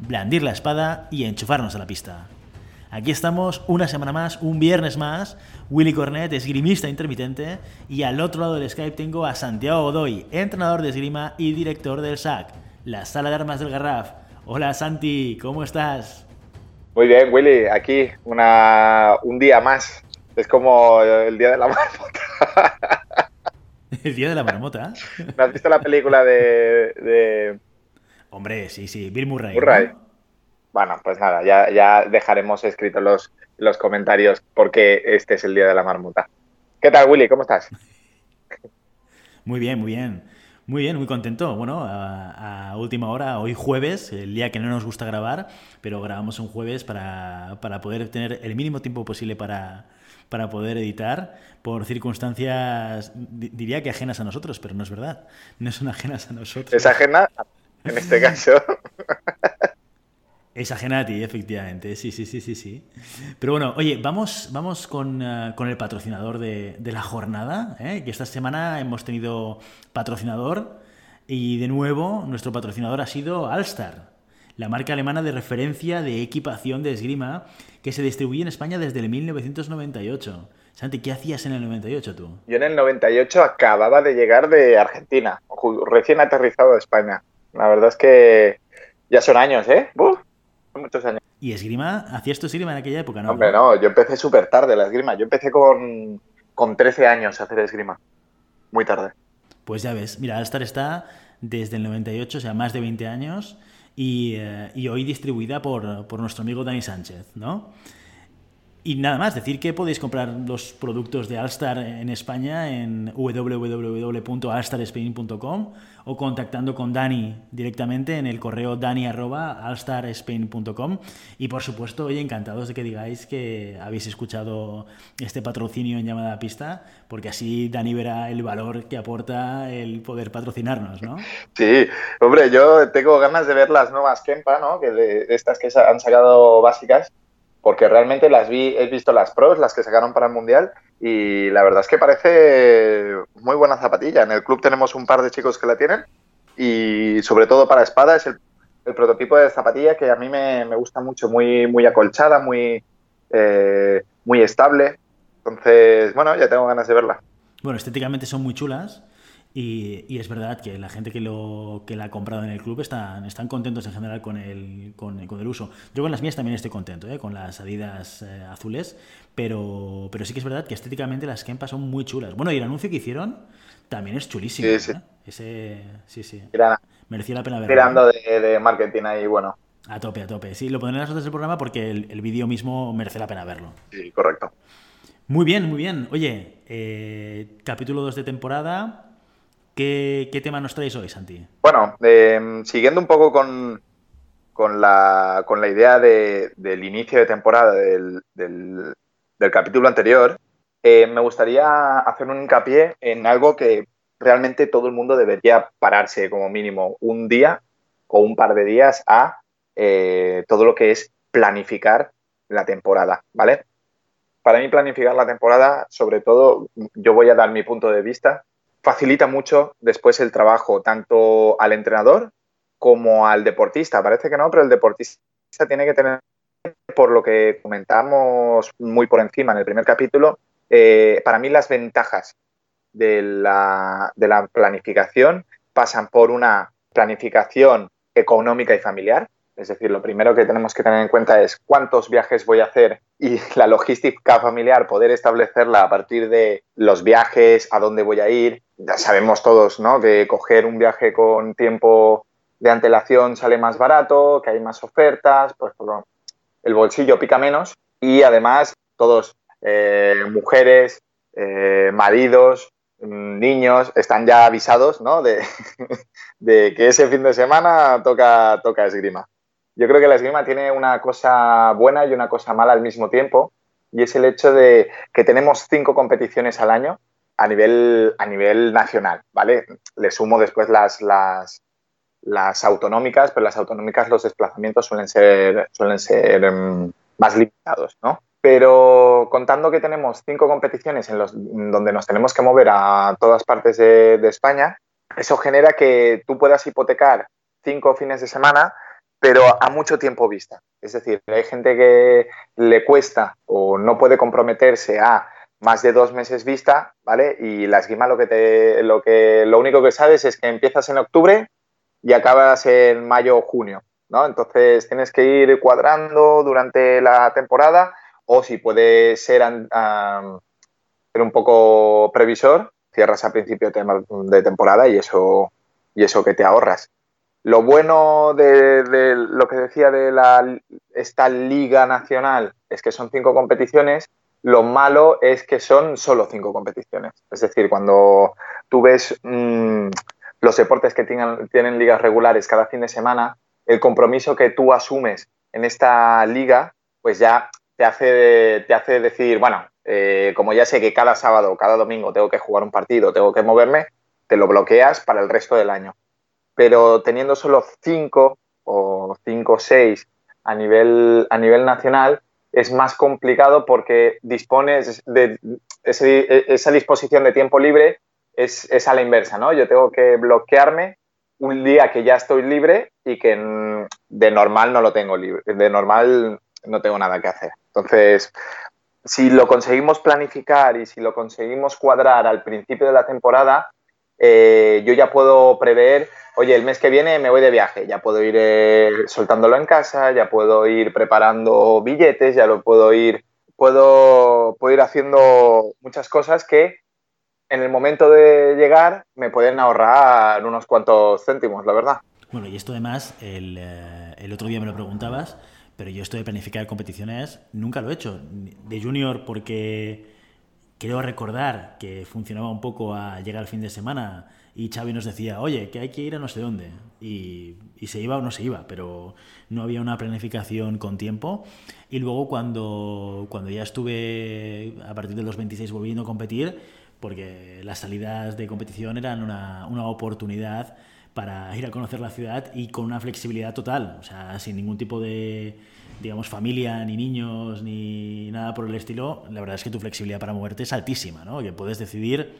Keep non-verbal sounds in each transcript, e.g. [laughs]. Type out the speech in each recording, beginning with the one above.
blandir la espada y enchufarnos a la pista. Aquí estamos una semana más, un viernes más. Willy Cornet, esgrimista intermitente. Y al otro lado del Skype tengo a Santiago Godoy, entrenador de esgrima y director del SAC, la sala de armas del Garraf. Hola Santi, ¿cómo estás? Muy bien, Willy, aquí una, un día más. Es como el día de la marmota. [laughs] ¿El día de la marmota? ¿No has visto la película de, Hombre, sí, sí, Bill Murray. Murray. Bueno, pues nada, ya, ya dejaremos escritos los, los comentarios porque este es el día de la marmota. ¿Qué tal, Willy? ¿Cómo estás? [laughs] Muy bien, muy bien. Muy bien, muy contento. Bueno, a, última hora, hoy jueves, el día que no nos gusta grabar, pero grabamos un jueves para, para poder tener el mínimo tiempo posible para, para poder editar por circunstancias, diría que ajenas a nosotros, pero no es verdad. No son ajenas a nosotros. Es ajena, [laughs] en este caso. Es ajena a ti, efectivamente. Sí, sí, sí, sí, sí. Pero bueno, oye, vamos, vamos con, eh, el patrocinador de, la jornada, ¿eh? que esta semana hemos tenido patrocinador y de nuevo nuestro patrocinador ha sido Alstar, la marca alemana de referencia de equipación de esgrima que se distribuye en España desde el 1998. Santi, ¿qué hacías en el 98 tú? Yo en el 98 acababa de llegar de Argentina, recién aterrizado de España. La verdad es que ya son años, ¿eh? muchos años. ¿Y esgrima? ¿Hacías tu esgrima en aquella época, no? Hombre, no, yo empecé súper tarde la esgrima. Yo empecé con, con 13 años a hacer esgrima. Muy tarde. Pues ya ves, mira, Alstar está desde el 98, o sea, más de 20 años, y, eh, y hoy distribuida por, por, nuestro amigo Dani Sánchez, ¿no? Y nada más, decir que podéis comprar los productos de Alstar en España en www.alstarspain.com o contactando con Dani directamente en el correo dani.alstarspain.com y por supuesto, hoy encantados de que digáis que habéis escuchado este patrocinio en llamada pista, porque así Dani verá el valor que aporta el poder patrocinarnos, ¿no? Sí, hombre, yo tengo ganas de ver las nuevas Kempa, ¿no? Que de estas que han sacado básicas porque realmente las vi, he visto las pros, las que sacaron para el Mundial, y la verdad es que parece muy buena zapatilla. En el club tenemos un par de chicos que la tienen, y sobre todo para espada es el, prototipo de zapatilla que a mí me, gusta mucho, muy, muy acolchada, muy, eh, muy estable. Entonces, bueno, ya tengo ganas de verla. Bueno, estéticamente son muy chulas. Y, es verdad que la gente que, lo, que la ha comprado en el club están, están contentos en general con el, con, el uso. Yo con las mías también estoy contento, ¿eh? con las Adidas eh, azules, pero, pero sí que es verdad que estéticamente las Kempas son muy chulas. Bueno, y el anuncio que hicieron también es chulísimo. Sí, sí. ¿eh? Ese, sí, sí. Mereció la pena verlo. Tirando de, de, marketing ahí, bueno. A tope, a tope. Sí, lo pondré en las notas del programa porque el, el vídeo mismo merece la pena verlo. Sí, correcto. Muy bien, muy bien. Oye, capítulo 2 de temporada. ¿Qué, tema nos traes hoy, Santi? Bueno, em, siguiendo un poco con, la, idea del inicio de temporada del, capítulo anterior, eh, me gustaría hacer un hincapié en algo que realmente todo el mundo debería pararse como mínimo un día o un par de días a eh, todo lo que es planificar la temporada, ¿vale? Para mí planificar la temporada, sobre todo, yo voy a dar mi punto de vista, facilita mucho después el trabajo tanto al entrenador como al deportista. Parece que no, pero el deportista tiene que tener, por lo que comentamos muy por encima en el primer capítulo, eh, para mí las ventajas de la, de la planificación pasan por una planificación económica y familiar, es decir, lo primero que tenemos que tener en cuenta es cuántos viajes voy a hacer y la logística familiar, poder establecerla a partir de los viajes, a dónde voy a ir. Ya sabemos todos, ¿no? Que coger un viaje con tiempo de antelación sale más barato, que hay más ofertas, pues el bolsillo pica menos y además todos, eh, mujeres, eh, maridos, mm, niños, están ya avisados, ¿no? De, [laughs] de, que ese fin de semana toca, toca esgrima. yo creo que la esgrima tiene una cosa buena y una cosa mala al mismo tiempo, y es el hecho de que tenemos cinco competiciones al año a nivel, a nivel nacional, ¿vale? Le sumo después las, las, las autonómicas, pero las autonómicas los desplazamientos suelen ser, suelen ser em, más limitados, ¿no? Pero contando que tenemos cinco competiciones en los, donde nos tenemos que mover a todas partes de, de España, eso genera que tú puedas hipotecar cinco fines de semana, pero a mucho tiempo vista. Es decir, hay gente que le cuesta o no puede comprometerse a más de dos meses vista, ¿vale? Y la esgrima lo que te, lo que, lo único que sabes es que empiezas en octubre y acabas en mayo o junio, ¿no? Entonces tienes que ir cuadrando durante la temporada o si puedes ser, ser un poco previsor, cierras a principio de temporada y eso, y eso que te ahorras. Lo bueno de, de, lo que decía de la, esta liga nacional es que son cinco competiciones lo malo es que son solo cinco competiciones. Es decir, cuando tú ves mmm, los deportes que tienen, tienen ligas regulares cada fin de semana, el compromiso que tú asumes en esta liga, pues ya te hace, te hace decir, bueno, eh, como ya sé que cada sábado o cada domingo tengo que jugar un partido, tengo que moverme, te lo bloqueas para el resto del año. Pero teniendo solo cinco o cinco o seis a nivel, a nivel nacional, es más complicado porque dispones de esa disposición de tiempo libre es, es, a la inversa, ¿no? Yo tengo que bloquearme un día que ya estoy libre y que de normal no lo tengo libre, de normal no tengo nada que hacer. Entonces, si lo conseguimos planificar y si lo conseguimos cuadrar al principio de la temporada, eh, yo ya puedo prever oye, el mes que viene me voy de viaje, ya puedo ir eh, soltándolo en casa, ya puedo ir preparando billetes, ya lo puedo ir, puedo, puedo ir haciendo muchas cosas que en el momento de llegar me pueden ahorrar unos cuantos céntimos, la verdad. Bueno, y esto además, el, eh, el otro día me lo preguntabas, pero yo esto de planificar competiciones nunca lo he hecho. De junior porque creo recordar que funcionaba un poco a llegar al fin de semana y Xavi nos decía, oye, que hay que ir a no sé dónde. Y, y, se iba o no se iba, pero no había una planificación con tiempo. Y luego cuando, cuando ya estuve a partir de los 26 volviendo a competir, porque las salidas de competición eran una, una oportunidad para ir a conocer la ciudad y con una flexibilidad total, o sea, sin ningún tipo de, digamos, familia, ni niños, ni nada por el estilo, la verdad es que tu flexibilidad para moverte es altísima, ¿no? Que puedes decidir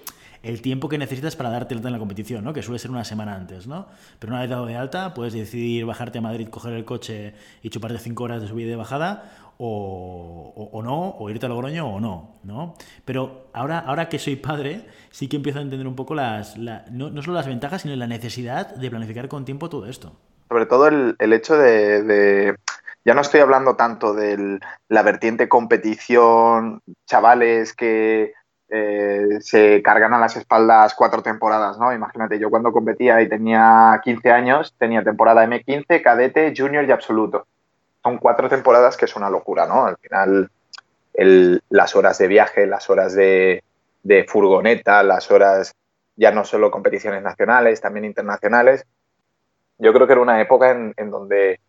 el tiempo que necesitas para darte alta en la competición, ¿no? que suele ser una semana antes. ¿no? Pero una vez dado de alta, puedes decidir bajarte a Madrid, coger el coche y chuparte cinco horas de subida y de bajada, o, o, no, o irte a Logroño o no, ¿no? Pero ahora, ahora que soy padre, sí que empiezo a entender un poco las, la, no, no, solo las ventajas, sino la necesidad de planificar con tiempo todo esto. Sobre todo el, el hecho de, de, ya no estoy hablando tanto de la vertiente competición, chavales que eh, se cargan a las espaldas cuatro temporadas, ¿no? Imagínate, yo cuando competía y tenía 15 años, tenía temporada M15, cadete, junior y absoluto. Son cuatro temporadas que es una locura, ¿no? Al final, las horas de viaje, las horas de, de, furgoneta, las horas ya no solo competiciones nacionales, también internacionales. Yo creo que era una época en, en donde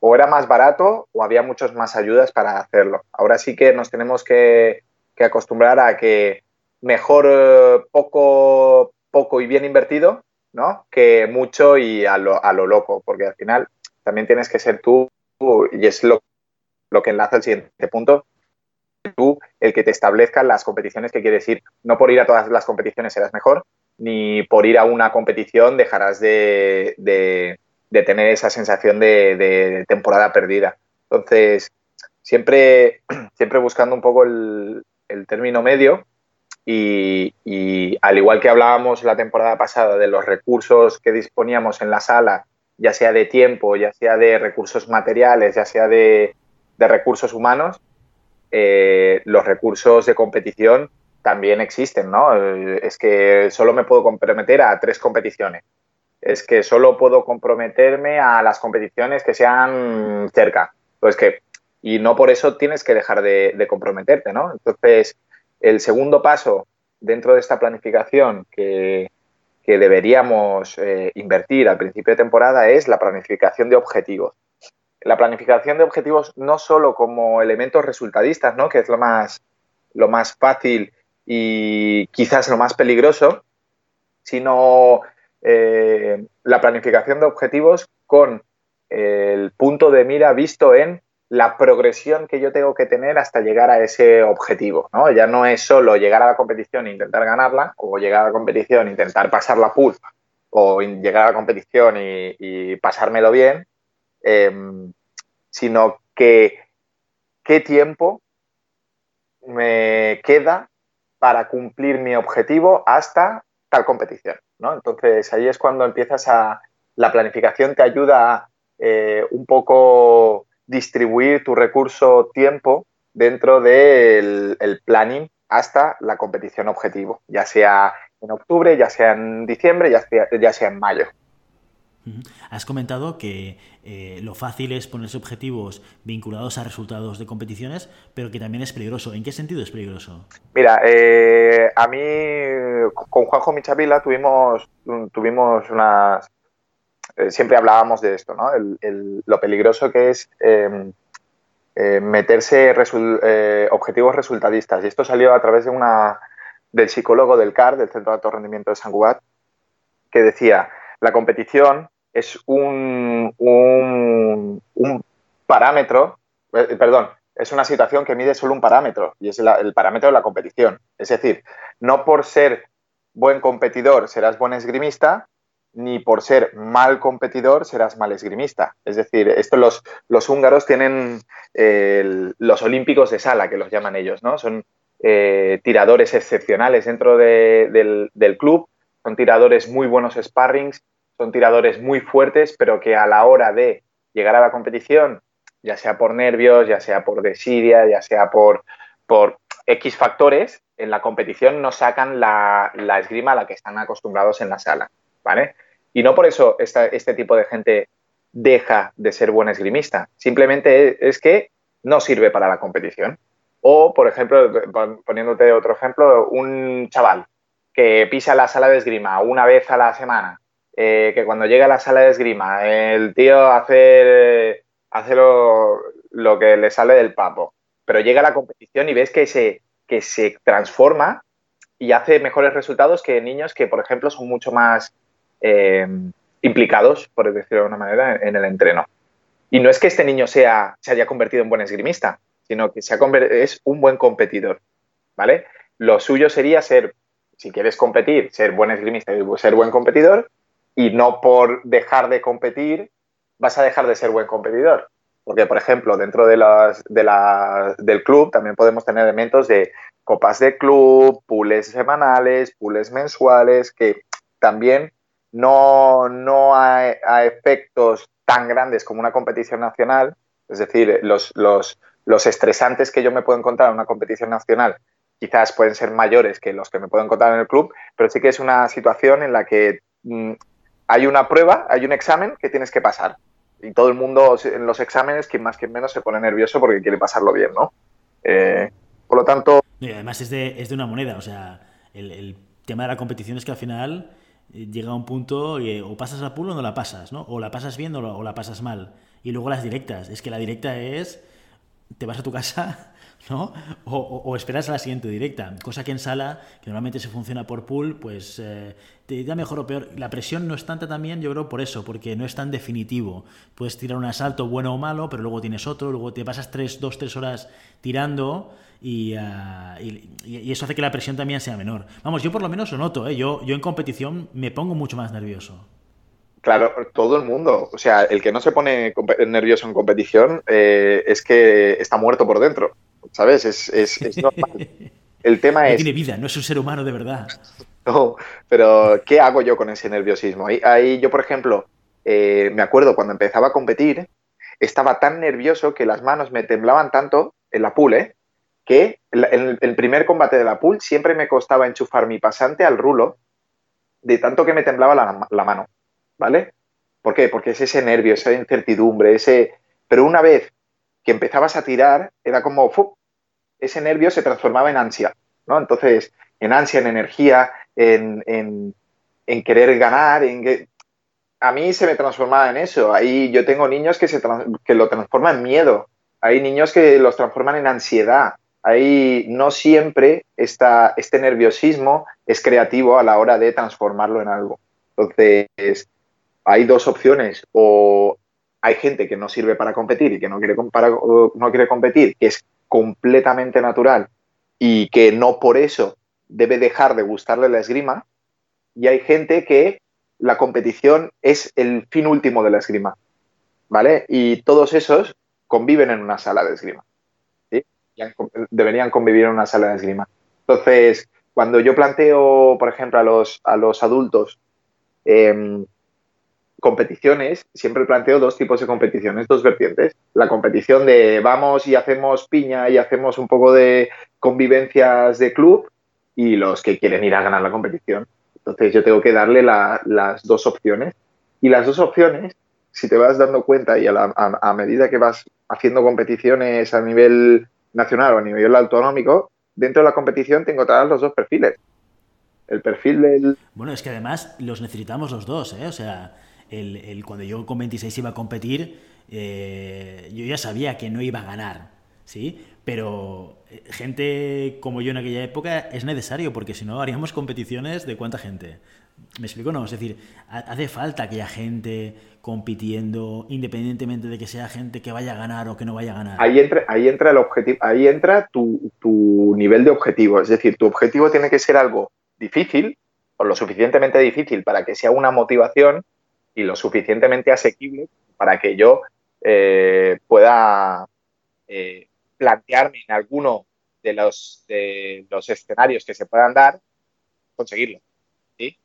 o era más barato o había muchas más ayudas para hacerlo. Ahora sí que nos tenemos que que acostumbrar a que mejor eh, poco, poco y bien invertido, ¿no? Que mucho y a lo, a lo loco, porque al final también tienes que ser tú, y es lo, lo que enlaza el siguiente punto, tú el que te establezca las competiciones que quieres ir. No por ir a todas las competiciones serás mejor, ni por ir a una competición dejarás de, de, tener esa sensación de, de, temporada perdida. Entonces, siempre, [clears throat] siempre buscando un poco el, el término medio y, al igual que hablábamos la temporada pasada de los recursos que disponíamos en la sala, ya sea de tiempo, ya sea de recursos materiales, ya sea de, recursos humanos, eh, los recursos de competición también existen, ¿no? Es que solo me puedo comprometer a tres competiciones. Es que solo puedo comprometerme a las competiciones que sean cerca. Pues que y no por eso tienes que dejar de, comprometerte, ¿no? Entonces, el segundo paso dentro de esta planificación que, que deberíamos eh, invertir al principio de temporada es la planificación de objetivos. la planificación de objetivos no solo como elementos resultadistas, ¿no? que es lo más, lo más fácil y quizás lo más peligroso, sino eh, la planificación de objetivos con el punto de mira visto en la progresión que yo tengo que tener hasta llegar a ese objetivo. ¿no? Ya no es solo llegar a la competición e intentar ganarla, o llegar a la competición e intentar pasar la pool, o llegar a la competición y, pasármelo bien, em, sino que qué tiempo me queda para cumplir mi objetivo hasta tal competición. ¿no? Entonces ahí es cuando empiezas a... La planificación te ayuda eh, un poco distribuir tu recurso tiempo dentro del planning hasta la competición objetivo, ya sea en octubre, ya sea en diciembre, ya sea, ya sea en mayo. Has comentado que eh, lo fácil es ponerse objetivos vinculados a resultados de competiciones, pero que también es peligroso. ¿En qué sentido es peligroso? Mira, eh, a mí con Juanjo Michavila tuvimos, tuvimos unas... Eh, siempre hablábamos de esto, ¿no? lo peligroso que es em, meterse objetivos resultadistas. Y esto salió a través de una del psicólogo del CAR, del Centro de Alto Rendimiento de San Cugat, que decía, la competición es un, un, parámetro, eh, perdón, es una situación que mide solo un parámetro y es el parámetro de la competición. Es decir, no por ser buen competidor serás buen esgrimista, ni por ser mal competidor serás mal esgrimista. Es decir, esto los, húngaros tienen los olímpicos de sala, que los llaman ellos, ¿no? Son eh, tiradores excepcionales dentro del, club, son tiradores muy buenos sparrings, son tiradores muy fuertes, pero que a la hora de llegar a la competición, ya sea por nervios, ya sea por desidia, ya sea por, por X factores, en la competición no sacan la, esgrima a la que están acostumbrados en la sala, ¿vale? Y no por eso este tipo de gente deja de ser buen esgrimista, simplemente es que no sirve para la competición. O, por ejemplo, poniéndote otro ejemplo, un chaval que pisa la sala de esgrima una vez a la semana eh, que cuando llega a la sala de esgrima el tío hace, hace lo, que le sale del papo, pero llega a la competición y ves que se, que se transforma y hace mejores resultados que niños que, por ejemplo, son mucho más eh, implicados, por decirlo de una manera, en el entreno. Y no es que este niño sea, se haya convertido en buen esgrimista, sino que se ha es un buen competidor, ¿vale? Lo suyo sería ser, si quieres competir, ser buen esgrimista y ser buen competidor, y no por dejar de competir vas a dejar de ser buen competidor. Porque, por ejemplo, dentro de las, de la, del club también podemos tener elementos de copas de club, pools semanales, pools mensuales, que también no, no a efectos tan grandes como una competición nacional, es decir, los, los, los estresantes que yo me puedo encontrar en una competición nacional quizás pueden ser mayores que los que me puedo encontrar en el club, pero sí que es una situación en la que mm, hay una prueba, hay un examen que tienes que pasar. Y todo el mundo en los exámenes, quien más, quien menos, se pone nervioso porque quiere pasarlo bien, ¿no? Eh, por lo tanto... Y además es de, es de una moneda, o sea, el, tema de la competición es que al final llega a un punto y o pasas la pool o no la pasas, ¿no? O la pasas bien o la pasas mal. Y luego las directas. Es que la directa es... Te vas a tu casa [laughs] ¿no? O, esperas a la siguiente directa. Cosa que en sala, que normalmente se funciona por pool, pues eh, te da mejor o peor. La presión no es tanta también, yo creo, por eso, porque no es tan definitivo. Puedes tirar un asalto bueno o malo, pero luego tienes otro, luego te pasas tres, dos, tres horas tirando y, ah, y, eso hace que la presión también sea menor. Vamos, yo por lo menos lo noto, ¿eh? yo, yo en competición me pongo mucho más nervioso. Claro, todo el mundo. O sea, el que no se pone nervioso en competición eh, es que está muerto por dentro. ¿sabes? Es, es, normal. [laughs] El tema no es... tiene vida, no es un ser humano de verdad. [laughs] No, pero ¿qué hago yo con ese nerviosismo? Ahí, yo, por ejemplo, eh, me acuerdo cuando empezaba a competir, estaba tan nervioso que las manos me temblaban tanto en la pool, ¿eh? Que en el, primer combate de la pool siempre me costaba enchufar mi pasante al rulo de tanto que me temblaba la, mano, ¿vale? ¿Por qué? Porque es ese nervio, esa incertidumbre, ese... Pero una vez que empezabas a tirar, era como, ese nervio se transformaba en ansia, ¿no? Entonces, en ansia, en energía, en, querer ganar, en a mí se me transformaba en eso. Ahí yo tengo niños que, se que lo transforman en miedo. Hay niños que los transforman en ansiedad. Ahí no siempre está, este nerviosismo es creativo a la hora de transformarlo en algo. Entonces, hay dos opciones. O hay gente que no sirve para competir y que no quiere, no quiere competir, que es completamente natural y que no por eso debe dejar de gustarle la esgrima. Y hay gente que la competición es el fin último de la esgrima. ¿Vale? Y todos esos conviven en una sala de esgrima. Deberían convivir en una sala de esgrima. Entonces, cuando yo planteo, por ejemplo, a los, a los adultos em, competiciones, siempre planteo dos tipos de competiciones, dos vertientes. La competición de vamos y hacemos piña y hacemos un poco de convivencias de club y los que quieren ir a ganar la competición. Entonces yo tengo que darle las dos opciones. Y las dos opciones, si te vas dando cuenta y a, medida que vas haciendo competiciones a nivel nacional o a nivel autonómico, dentro de la competición te encontrarás los dos perfiles. El perfil del... Bueno, es que además los necesitamos los dos, ¿eh? O sea, el, cuando yo con 26 iba a competir, eh, yo ya sabía que no iba a ganar, ¿sí? Pero eh, gente como yo en aquella época es necesario, porque si no haríamos competiciones de cuánta gente. ¿Me explico? No, es decir, hace falta que haya gente compitiendo, independientemente de que sea gente que vaya a ganar o que no vaya a ganar. Ahí entra, ahí entra el objetivo, ahí entra tu, tu nivel de objetivo. Es decir, tu objetivo tiene que ser algo difícil, o lo suficientemente difícil para que sea una motivación y lo suficientemente asequible para que yo eh, pueda eh, plantearme en alguno de los, de los escenarios que se puedan dar, conseguirlo. ¿sí?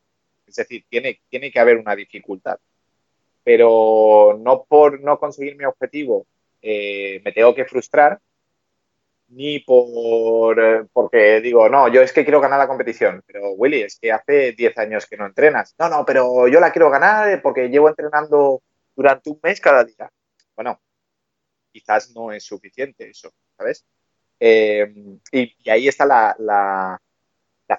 Es decir, tiene, tiene que haber una dificultad. Pero no por no conseguir mi objetivo eh, me tengo que frustrar, ni por porque digo, no, yo es que quiero ganar la competición, pero Willy, es que hace 10 años que no entrenas. No, no, pero yo la quiero ganar porque llevo entrenando durante un mes cada día. Bueno, quizás no es suficiente eso, ¿sabes? Eh, y, ahí está la, la,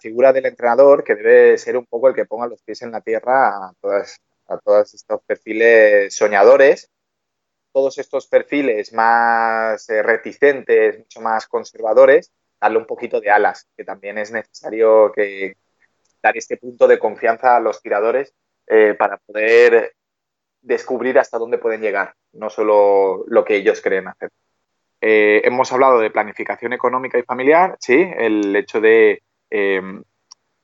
figura del entrenador que debe ser un poco el que ponga los pies en la tierra a, todas, a todos estos perfiles soñadores todos estos perfiles más eh, reticentes, mucho más conservadores, darle un poquito de alas, que también es necesario que dar este punto de confianza a los tiradores eh, para poder descubrir hasta dónde pueden llegar, no solo lo que ellos creen hacer. Eh, hemos hablado de planificación económica y familiar, sí, el hecho de em,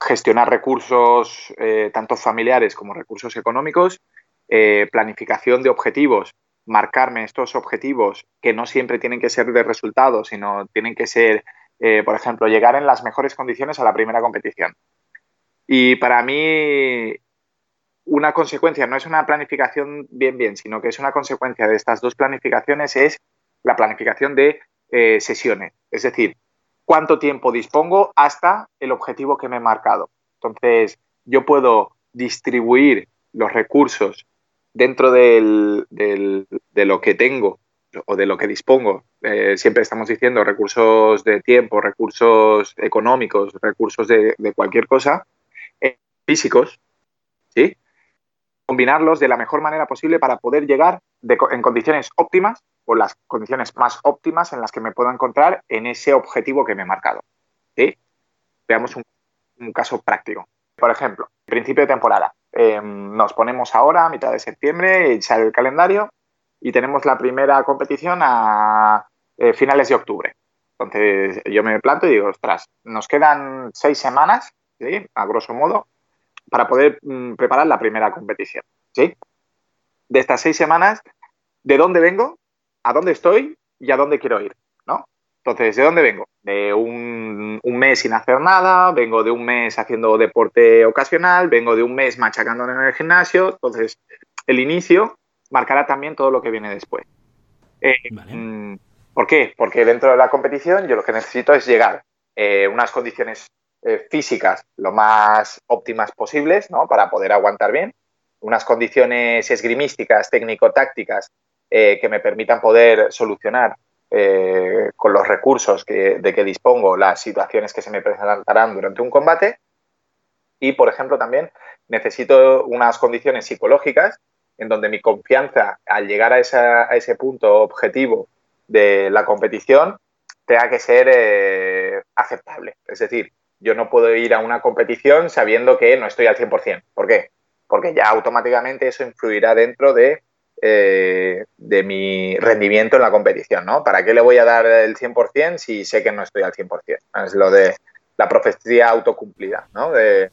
gestionar recursos tanto familiares como recursos económicos, planificación de objetivos marcarme estos objetivos que no siempre tienen que ser de resultados, sino tienen que ser, eh, por ejemplo, llegar en las mejores condiciones a la primera competición. Y para mí, una consecuencia, no es una planificación bien bien, sino que es una consecuencia de estas dos planificaciones, es la planificación de eh, sesiones. Es decir, cuánto tiempo dispongo hasta el objetivo que me he marcado. Entonces, yo puedo distribuir los recursos dentro del, de lo que tengo o de lo que dispongo, eh, siempre estamos diciendo recursos de tiempo, recursos económicos, recursos de, cualquier cosa, eh, físicos, ¿sí? Combinarlos de la mejor manera posible para poder llegar en condiciones óptimas o las condiciones más óptimas en las que me puedo encontrar en ese objetivo que me he marcado. Veamos un caso práctico. Por ejemplo, principio de temporada. Em, nos ponemos ahora, a mitad de septiembre, sale el calendario y tenemos la primera competición a eh, finales de octubre. Entonces yo me planto y digo, ostras, nos quedan seis semanas, a grosso modo, para poder mm, preparar la primera competición. ¿sí? De estas seis semanas, ¿de dónde vengo? ¿A dónde estoy? ¿Y a dónde quiero ir? ¿no? Entonces, ¿de dónde vengo? De un, mes sin hacer nada, vengo de un mes haciendo deporte ocasional, vengo de un mes machacando en el gimnasio. Entonces, el inicio marcará también todo lo que viene después. Eh, mm, ¿Por qué? Porque dentro de la competición yo lo que necesito es llegar eh, unas condiciones eh, físicas lo más óptimas posibles ¿no? para poder aguantar bien, unas condiciones esgrimísticas, técnico-tácticas que me permitan poder solucionar eh, con los recursos de que dispongo, las situaciones que se me presentarán durante un combate y, por ejemplo, también necesito unas condiciones psicológicas en donde mi confianza al llegar a, ese punto objetivo de la competición tenga que ser eh, aceptable. Es decir, yo no puedo ir a una competición sabiendo que no estoy al 100%. ¿Por qué? Porque ya automáticamente eso influirá dentro de, eh, de mi rendimiento en la competición, ¿no? ¿Para qué le voy a dar el 100% si sé que no estoy al 100%? Es lo de la profecía autocumplida, ¿no? De,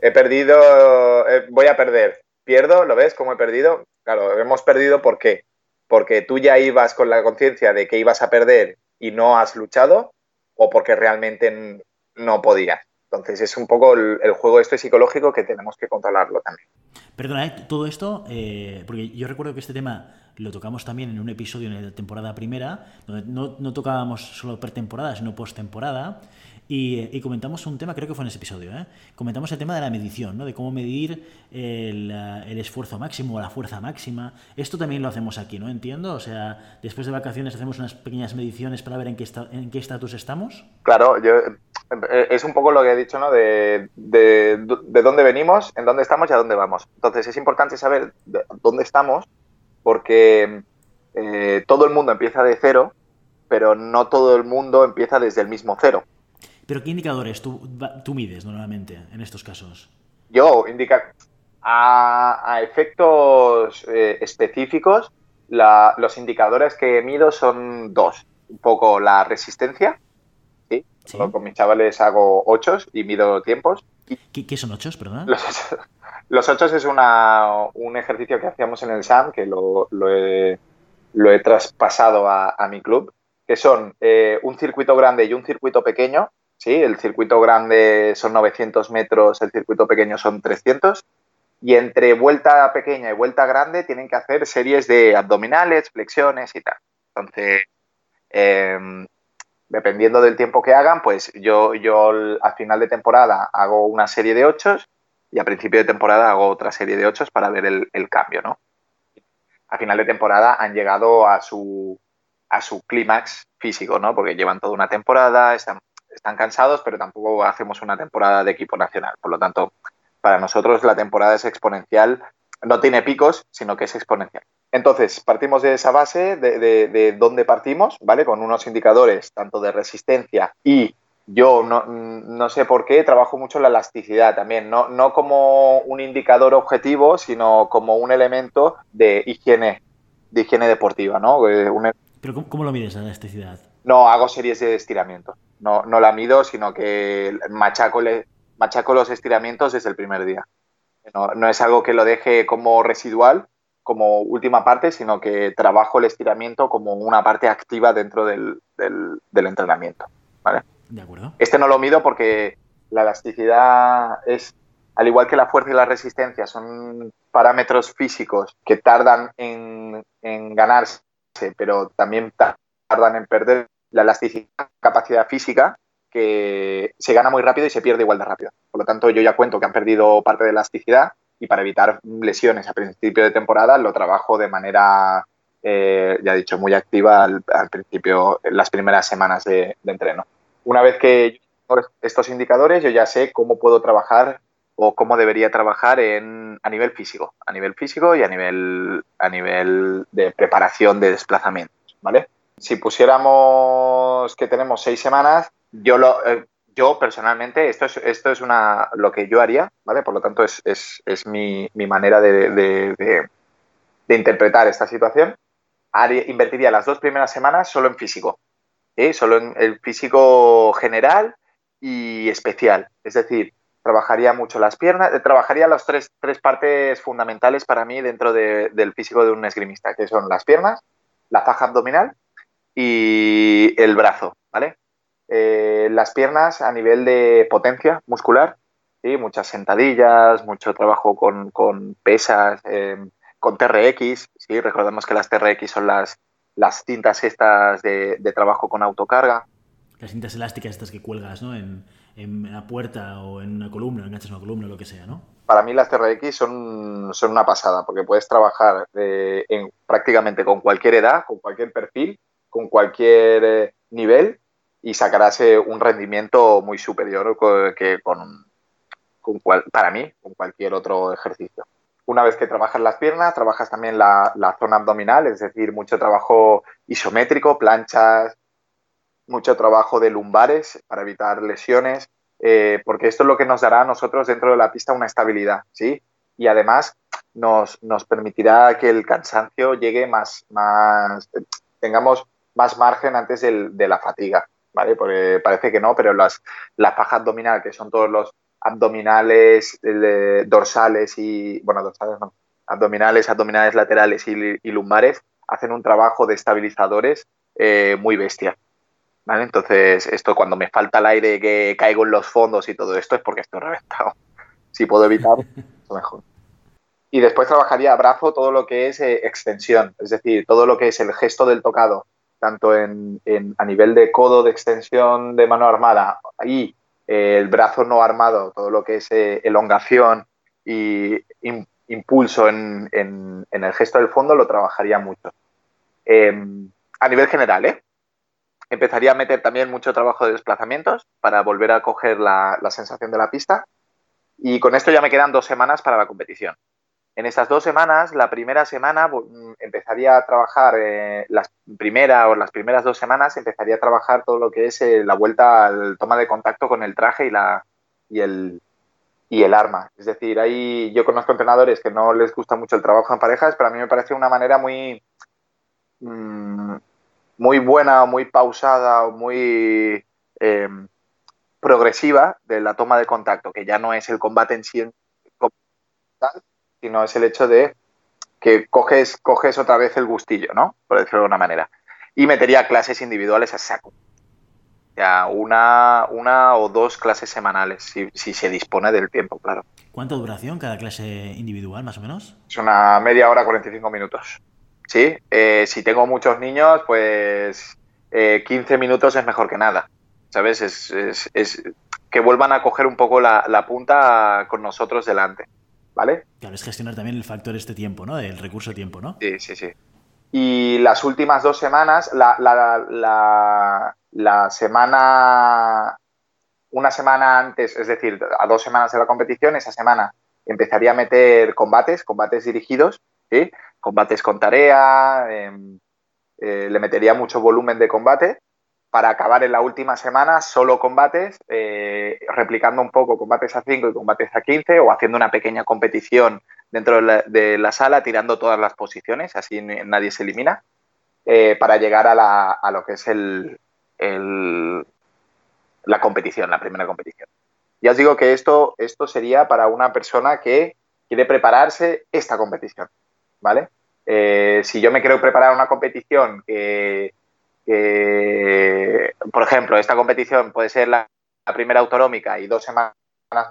he perdido, eh, voy a perder, pierdo, ¿lo ves cómo he perdido? Claro, hemos perdido ¿por qué? Porque tú ya ibas con la conciencia de que ibas a perder y no has luchado o porque realmente no podías. Entonces es un poco el, juego este psicológico que tenemos que controlarlo también. Perdona, ¿eh? todo esto, eh, porque yo recuerdo que este tema lo tocamos también en un episodio en la temporada primera, donde no, no tocábamos solo pretemporada, sino postemporada. Y, comentamos un tema, creo que fue en ese episodio, ¿eh? comentamos el tema de la medición, ¿no? de cómo medir el, el, esfuerzo máximo o la fuerza máxima. Esto también lo hacemos aquí, ¿no? Entiendo. O sea, después de vacaciones hacemos unas pequeñas mediciones para ver en qué en qué estatus estamos. Claro, yo, eh, es un poco lo que he dicho, ¿no? De, de, de, dónde venimos, en dónde estamos y a dónde vamos. Entonces es importante saber dónde estamos porque eh, todo el mundo empieza de cero, pero no todo el mundo empieza desde el mismo cero. ¿Pero qué indicadores tú, tú mides normalmente en estos casos? Yo, indica a, efectos eh, específicos, los indicadores que mido son dos. Un poco la resistencia, ¿sí? Con mis chavales hago ochos y mido tiempos. ¿Qué, son ochos, perdón? [laughs] Los, ochos es una, un ejercicio que hacíamos en el SAM, que lo, he, traspasado a, mi club, que son eh, un circuito grande y un circuito pequeño, ¿sí? El circuito grande son 900 metros, el circuito pequeño son 300. Y entre vuelta pequeña y vuelta grande tienen que hacer series de abdominales, flexiones y tal. Entonces, em, dependiendo del tiempo que hagan, pues yo, yo a final de temporada hago una serie de ocho y a principio de temporada hago otra serie de ocho para ver el, el, cambio, ¿no? A final de temporada han llegado a su, a su clímax físico, ¿no? Porque llevan toda una temporada, están están cansados, pero tampoco hacemos una temporada de equipo nacional. Por lo tanto, para nosotros la temporada es exponencial, no tiene picos, sino que es exponencial. Entonces, partimos de esa base, de, dónde partimos, ¿vale? Con unos indicadores tanto de resistencia y yo no, sé por qué trabajo mucho la elasticidad también, no, no como un indicador objetivo, sino como un elemento de higiene, de higiene deportiva, ¿no? Eh, ¿Pero cómo, cómo lo mides la elasticidad? No, hago series de estiramiento no, no la mido, sino que machaco, machaco los estiramientos desde el primer día. No, es algo que lo deje como residual, como última parte, sino que trabajo el estiramiento como una parte activa dentro del, del, entrenamiento. ¿vale? De acuerdo. Este no lo mido porque la elasticidad es, al igual que la fuerza y la resistencia, son parámetros físicos que tardan en, en ganarse, pero también tardan en perder la elasticidad, capacidad física, que se gana muy rápido y se pierde igual de rápido. Por lo tanto, yo ya cuento que han perdido parte de elasticidad y para evitar lesiones a principio de temporada lo trabajo de manera, eh, ya he dicho, muy activa al, principio, las primeras semanas de, entreno. Una vez que estos indicadores, yo ya sé cómo puedo trabajar o cómo debería trabajar en, a nivel físico, a nivel físico y a nivel, a nivel de preparación de desplazamientos, ¿vale? si pusiéramos que tenemos seis semanas, yo lo, eh, yo personalmente, esto es, esto es una, lo que yo haría, ¿vale? Por lo tanto, es, es, mi, mi, manera de, de, interpretar esta situación. invertiría las dos primeras semanas solo en físico, solo en el físico general y especial. Es decir, trabajaría mucho las piernas, eh, trabajaría las tres, tres partes fundamentales para mí dentro del físico de un esgrimista, que son las piernas, la faja abdominal y el brazo, ¿vale? Eh, las piernas a nivel de potencia muscular, ¿sí? muchas sentadillas, mucho trabajo con, pesas, em, con TRX, ¿sí? recordemos que las TRX son las, las cintas estas de, trabajo con autocarga. Las cintas elásticas estas que cuelgas ¿no? en, la puerta o en una columna, enganchas una columna, lo que sea, ¿no? Para mí las TRX son, son una pasada, porque puedes trabajar eh, en, prácticamente con cualquier edad, con cualquier perfil, con cualquier eh, nivel y sacarás un rendimiento muy superior que con, cual, para mí, con cualquier otro ejercicio. Una vez que trabajas las piernas, trabajas también la, la zona abdominal, es decir, mucho trabajo isométrico, planchas, mucho trabajo de lumbares para evitar lesiones, eh, porque esto es lo que nos dará a nosotros dentro de la pista una estabilidad, ¿sí? Y además nos, nos permitirá que el cansancio llegue más, más, tengamos más margen antes del, de la fatiga, ¿vale? Porque parece que no, pero las, la faja abdominal, que son todos los abdominales, dorsales y, bueno, dorsales no, abdominales, abdominales laterales y, y lumbares, hacen un trabajo de estabilizadores eh, muy bestia. ¿Vale? Entonces, esto cuando me falta el aire, que caigo en los fondos y todo esto, es porque estoy reventado. Si puedo evitar, [laughs] mejor. Y después trabajaría a brazo todo lo que es eh, extensión, es decir, todo lo que es el gesto del tocado, tanto en, a nivel de codo de extensión de mano armada y eh, el brazo no armado, todo lo que es eh, elongación y impulso en, el gesto del fondo, lo trabajaría mucho. Em, a nivel general, ¿eh? empezaría a meter también mucho trabajo de desplazamientos para volver a coger la sensación de la pista. Y con esto ya me quedan dos semanas para la competición. En estas dos semanas, la primera semana mm, empezaría a trabajar, eh, las primera o las primeras dos semanas empezaría a trabajar todo lo que es eh, la vuelta al toma de contacto con el traje y, la, y, el, y el arma. Es decir, ahí yo conozco entrenadores que no les gusta mucho el trabajo en parejas, pero a mí me parece una manera muy, mm, muy buena, muy pausada, muy em, progresiva de la toma de contacto, que ya no es el combate en sí, sino es el hecho de que coges, coges otra vez el gustillo, ¿no? Por decirlo de alguna manera. Y metería clases individuales a saco. Ya una, una o dos clases semanales, si, si se dispone del tiempo, claro. ¿Cuánta duración cada clase individual, más o menos? Es una media hora, 45 minutos. Sí, eh, si tengo muchos niños, pues eh, 15 minutos es mejor que nada. ¿Sabes? Es, es, es que vuelvan a coger un poco la, la punta con nosotros delante. ¿Vale? Claro, es gestionar también el factor este tiempo, ¿no? El recurso tiempo, ¿no? Sí, sí, sí. Y las últimas dos semanas, la, la, la, la, semana, una semana antes, es decir, a dos semanas de la competición, esa semana empezaría a meter combates, combates dirigidos, ¿sí? Combates con tarea, eh, eh, le metería mucho volumen de combate para acabar en la última semana solo combates, eh, replicando un poco combates a 5 y combates a 15 o haciendo una pequeña competición dentro de la, sala, tirando todas las posiciones, así nadie se elimina, eh, para llegar a, la, lo que es la competición, la primera competición. Ya os digo que esto, esto sería para una persona que quiere prepararse esta competición, ¿vale? Eh, si yo me quiero preparar una competición que que, por ejemplo, esta competición puede ser la, primera autonómica y dos semanas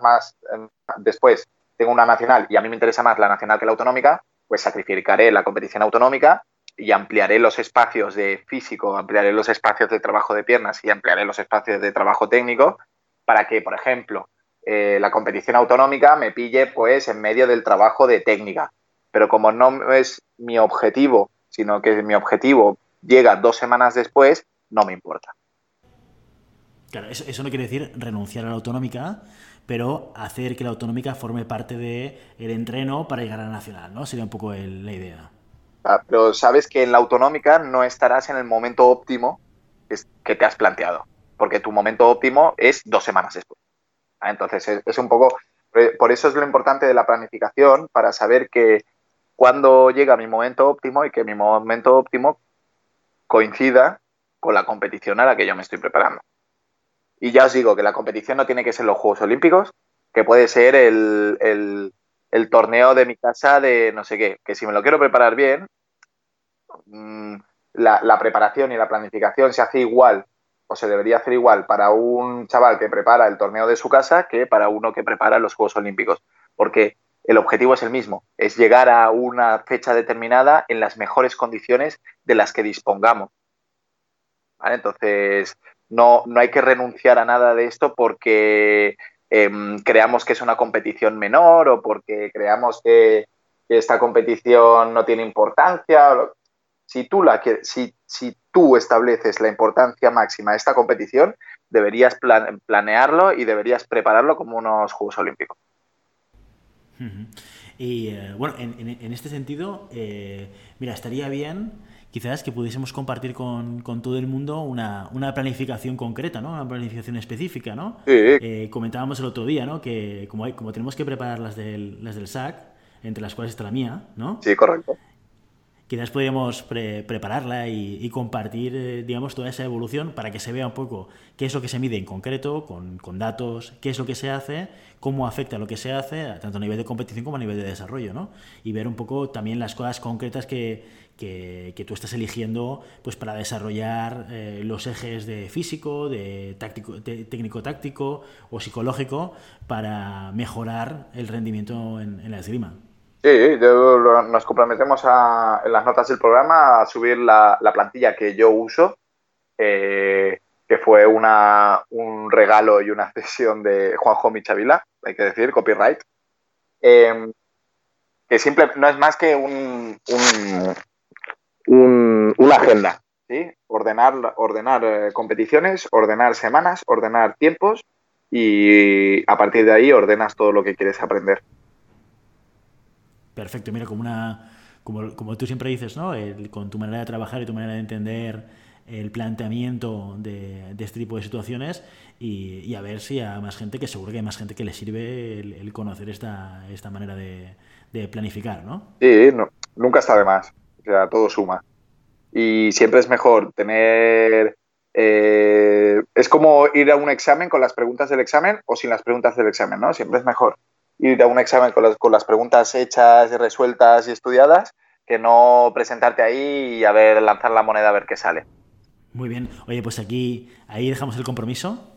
más em, después tengo una nacional y a mí me interesa más la nacional que la autonómica, pues sacrificaré la competición autonómica y ampliaré los espacios de físico, ampliaré los espacios de trabajo de piernas y ampliaré los espacios de trabajo técnico para que, por ejemplo, eh, la competición autonómica me pille pues en medio del trabajo de técnica. Pero como no es mi objetivo, sino que mi objetivo llega dos semanas después, no me importa. Claro, eso, no quiere decir renunciar a la autonómica, pero hacer que la autonómica forme parte del el entreno para llegar a la nacional, ¿no? Sería un poco la idea. Ah, pero sabes que en la autonómica no estarás en el momento óptimo que te has planteado, porque tu momento óptimo es dos semanas después. Ah, entonces, es, es un poco, por eso es lo importante de la planificación, para saber que cuando llega mi momento óptimo y que mi momento óptimo coincida con la competición a la que yo me estoy preparando. Y ya os digo que la competición no tiene que ser los Juegos Olímpicos, que puede ser el, torneo de mi casa de no sé qué, que si me lo quiero preparar bien, mm, la, preparación y la planificación se hace igual o se debería hacer igual para un chaval que prepara el torneo de su casa que para uno que prepara los Juegos Olímpicos, porque el objetivo es el mismo, es llegar a una fecha determinada en las mejores condiciones de las que dispongamos. Entonces, no, no, hay que renunciar a nada de esto porque em, creamos que es una competición menor o porque creamos que, esta competición no tiene importancia. Si tú, la, si, si tú estableces la importancia máxima de esta competición, deberías planearlo y deberías prepararlo como unos Juegos Olímpicos. Y eh, bueno, en, este sentido, eh, mira, estaría bien quizás que pudiésemos compartir con, todo el mundo una, planificación concreta, ¿no? Una planificación específica, ¿no? Eh, comentábamos el otro día, ¿no? Que como, hay, como tenemos que preparar las del, las del SAC, entre las cuales está la mía, ¿no? Sí, correcto quizás podríamos prepararla y, compartir, eh, digamos, toda esa evolución para que se vea un poco qué es lo que se mide en concreto, con, datos, qué es lo que se hace, cómo afecta lo que se hace, tanto a nivel de competición como a nivel de desarrollo, ¿no? Y ver un poco también las cosas concretas que, que, tú estás eligiendo pues, para desarrollar eh, los ejes de físico, de, táctico, técnico-táctico o psicológico para mejorar el rendimiento en, en la esgrima. Sí, nos comprometemos en las notas del programa a subir la, plantilla que yo uso, eh, que fue una, un regalo y una [laughs] cesión de Juanjo Michavila, hay que decir, copyright, em, que simple, no es más que un, un, una agenda, ¿sí? ordenar, ordenar eh, competiciones, ordenar semanas, ordenar tiempos y a partir de ahí ordenas todo lo que quieres aprender. Perfecto, mira, como una como, como tú siempre dices, ¿no? con tu manera de trabajar y tu manera de entender el planteamiento de, este tipo de situaciones y, a ver si a más gente, que seguro que hay más gente que le sirve el, conocer esta, esta manera de, planificar, ¿no? Sí, nunca está de más, o sea, todo suma. Y siempre es mejor tener... Eh, es como ir a un examen con las preguntas del examen o sin las preguntas del examen, ¿no? Siempre es mejor ir a un examen con las, con las preguntas hechas, resueltas y estudiadas, que no presentarte ahí y a ver, lanzar la moneda a ver qué sale. Muy bien. Oye, pues aquí, ahí dejamos el compromiso.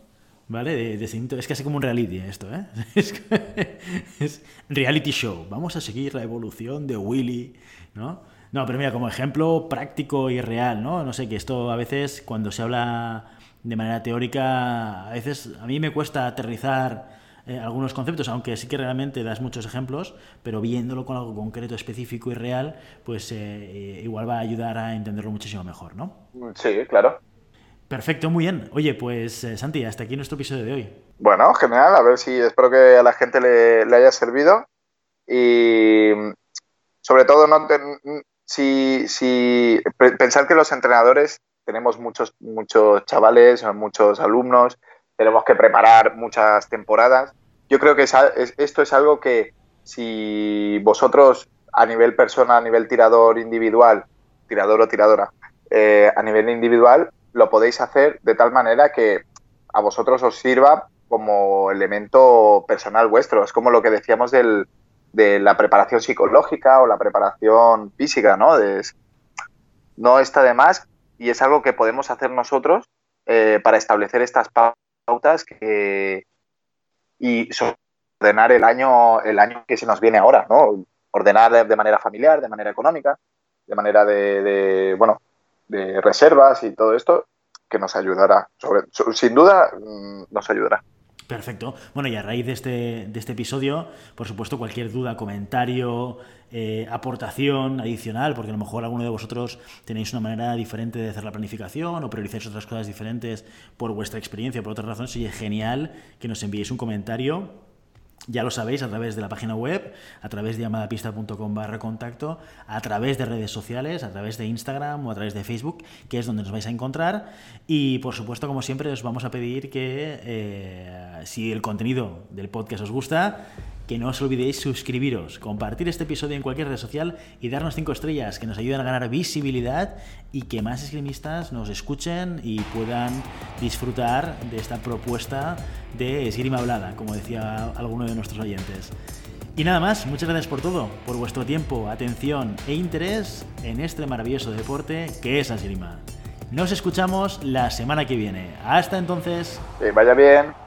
¿Vale? De, es casi como un reality esto, ¿eh? [laughs] Es, reality show. Vamos a seguir la evolución de Willy, ¿no? No, pero mira, como ejemplo práctico y real, ¿no? No sé, que esto a veces, cuando se habla de manera teórica, a veces a mí me cuesta aterrizar eh, algunos conceptos, aunque sí que realmente das muchos ejemplos, pero viéndolo con algo concreto, específico y real, pues eh, eh, igual va a ayudar a entenderlo muchísimo mejor, ¿no? Sí, claro. Perfecto, muy bien. Oye, pues Santi, hasta aquí nuestro episodio de hoy. Bueno, genial. A ver si espero que a la gente le, haya servido. Y sobre todo, no si, si pensar que los entrenadores tenemos muchos, muchos chavales, muchos alumnos tenemos que preparar muchas temporadas. Yo creo que esto es algo que si vosotros a nivel persona, a nivel tirador individual, tirador o tiradora, eh, a nivel individual, lo podéis hacer de tal manera que a vosotros os sirva como elemento personal vuestro. Es como lo que decíamos del, de la preparación psicológica o la preparación física, ¿no? no está de más y es algo que podemos hacer nosotros eh, para establecer estas pautas pautas que, y ordenar el año, el año que se nos viene ahora, ¿no? Ordenar de manera familiar, de manera económica, de manera de, bueno, de reservas y todo esto, que nos ayudará. Sobre, sin duda, mm, nos ayudará. Perfecto. Bueno, y a raíz de este, de este episodio, por supuesto, cualquier duda, comentario, eh, aportación adicional, porque a lo mejor alguno de vosotros tenéis una manera diferente de hacer la planificación o priorizáis otras cosas diferentes por vuestra experiencia, por otras razones, sería genial que nos enviéis un comentario ya lo sabéis, a través de la página web, a través de llamadapista.com barra contacto, a través de redes sociales, a través de Instagram o a través de Facebook, que es donde nos vais a encontrar. Y por supuesto, como siempre, os vamos a pedir que eh, si el contenido del podcast os gusta, que no os olvidéis suscribiros, compartir este episodio en cualquier red social y darnos cinco estrellas que nos ayuden a ganar visibilidad y que más esgrimistas nos escuchen y puedan disfrutar de esta propuesta de esgrima hablada, como decía alguno de nuestros oyentes. Y nada más, muchas gracias por todo, por vuestro tiempo, atención e interés en este maravilloso deporte que es la esgrima. Nos escuchamos la semana que viene. Hasta entonces. Vaya bien.